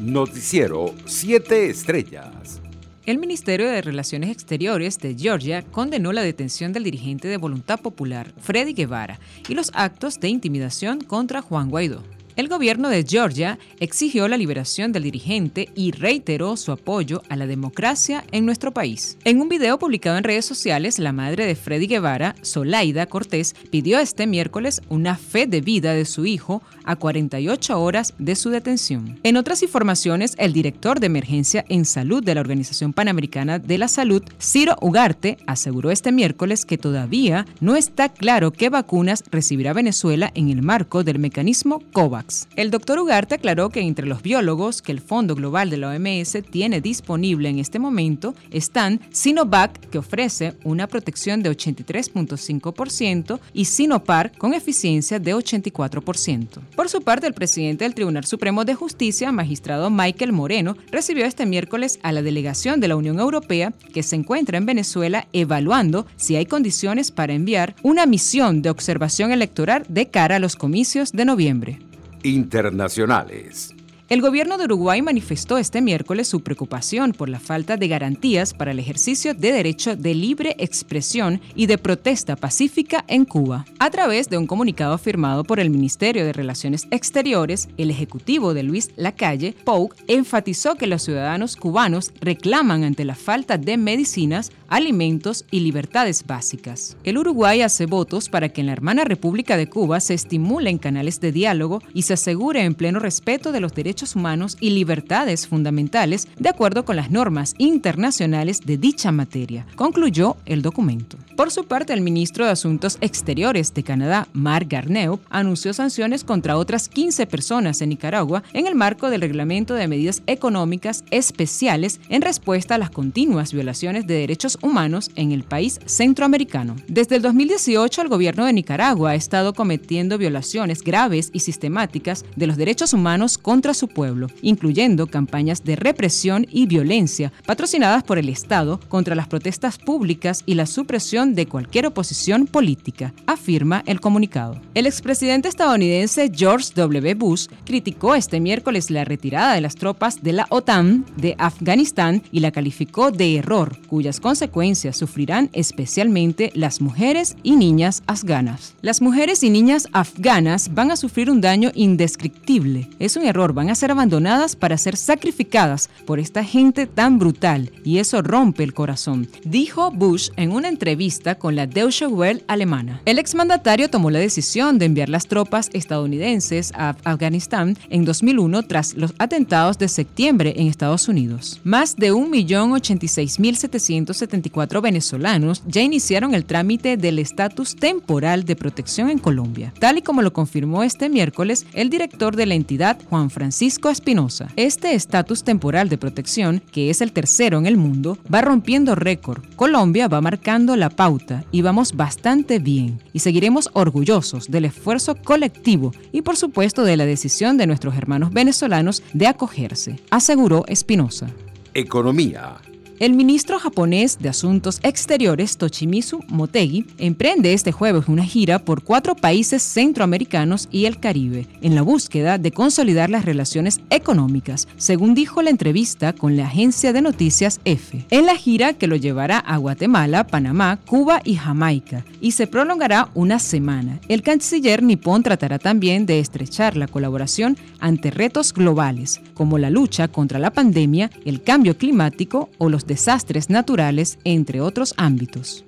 Noticiero 7 Estrellas. El Ministerio de Relaciones Exteriores de Georgia condenó la detención del dirigente de Voluntad Popular, Freddy Guevara, y los actos de intimidación contra Juan Guaidó. El gobierno de Georgia exigió la liberación del dirigente y reiteró su apoyo a la democracia en nuestro país. En un video publicado en redes sociales, la madre de Freddy Guevara, Solaida Cortés, pidió este miércoles una fe de vida de su hijo a 48 horas de su detención. En otras informaciones, el director de emergencia en salud de la Organización Panamericana de la Salud, Ciro Ugarte, aseguró este miércoles que todavía no está claro qué vacunas recibirá Venezuela en el marco del mecanismo COVAX. El doctor Ugarte aclaró que entre los biólogos que el Fondo Global de la OMS tiene disponible en este momento están Sinovac, que ofrece una protección de 83.5%, y Sinopar, con eficiencia de 84%. Por su parte, el presidente del Tribunal Supremo de Justicia, magistrado Michael Moreno, recibió este miércoles a la delegación de la Unión Europea que se encuentra en Venezuela evaluando si hay condiciones para enviar una misión de observación electoral de cara a los comicios de noviembre internacionales. El gobierno de Uruguay manifestó este miércoles su preocupación por la falta de garantías para el ejercicio de derecho de libre expresión y de protesta pacífica en Cuba. A través de un comunicado firmado por el Ministerio de Relaciones Exteriores, el ejecutivo de Luis Lacalle, Pou, enfatizó que los ciudadanos cubanos reclaman ante la falta de medicinas, alimentos y libertades básicas. El Uruguay hace votos para que en la hermana República de Cuba se estimulen canales de diálogo y se asegure en pleno respeto de los derechos humanos y libertades fundamentales de acuerdo con las normas internacionales de dicha materia, concluyó el documento. Por su parte, el ministro de Asuntos Exteriores de Canadá, Mark Garneau, anunció sanciones contra otras 15 personas en Nicaragua en el marco del Reglamento de Medidas Económicas Especiales en respuesta a las continuas violaciones de derechos humanos en el país centroamericano. Desde el 2018, el gobierno de Nicaragua ha estado cometiendo violaciones graves y sistemáticas de los derechos humanos contra su pueblo, incluyendo campañas de represión y violencia patrocinadas por el Estado contra las protestas públicas y la supresión de cualquier oposición política, afirma el comunicado. El expresidente estadounidense George W. Bush criticó este miércoles la retirada de las tropas de la OTAN de Afganistán y la calificó de error, cuyas consecuencias sufrirán especialmente las mujeres y niñas afganas. Las mujeres y niñas afganas van a sufrir un daño indescriptible. Es un error, van a ser abandonadas para ser sacrificadas por esta gente tan brutal y eso rompe el corazón, dijo Bush en una entrevista con la Deutsche Welle alemana. El exmandatario tomó la decisión de enviar las tropas estadounidenses a Afganistán en 2001 tras los atentados de septiembre en Estados Unidos. Más de 1.086.774 venezolanos ya iniciaron el trámite del estatus temporal de protección en Colombia, tal y como lo confirmó este miércoles el director de la entidad, Juan Francisco Espinosa. Este estatus temporal de protección, que es el tercero en el mundo, va rompiendo récord. Colombia va marcando la pauta y vamos bastante bien. Y seguiremos orgullosos del esfuerzo colectivo y por supuesto de la decisión de nuestros hermanos venezolanos de acogerse, aseguró Espinosa. Economía. El ministro japonés de Asuntos Exteriores, Toshimizu Motegi, emprende este jueves una gira por cuatro países centroamericanos y el Caribe, en la búsqueda de consolidar las relaciones económicas, según dijo la entrevista con la agencia de noticias EFE. En la gira que lo llevará a Guatemala, Panamá, Cuba y Jamaica, y se prolongará una semana. El canciller nipón tratará también de estrechar la colaboración ante retos globales, como la lucha contra la pandemia, el cambio climático o los desastres naturales, entre otros ámbitos.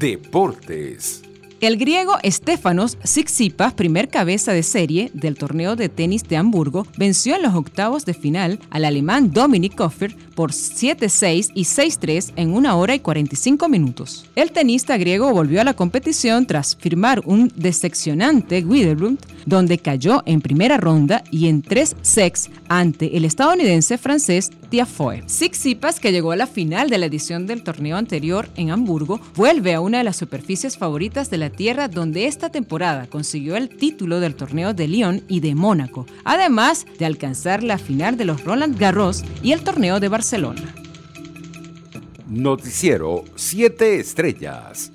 Deportes. El griego Stefanos Tsitsipas, primer cabeza de serie del torneo de tenis de Hamburgo, venció en los octavos de final al alemán Dominik Koffer por 7-6 y 6-3 en una hora y 45 minutos. El tenista griego volvió a la competición tras firmar un decepcionante Widerblum, donde cayó en primera ronda y en tres sets ante el estadounidense francés Tiafoe. Tsitsipas, que llegó a la final de la edición del torneo anterior en Hamburgo, vuelve a una de las superficies favoritas de tierra donde esta temporada consiguió el título del torneo de Lyon y de Mónaco, además de alcanzar la final de los Roland Garros y el torneo de Barcelona. Noticiero 7 Estrellas.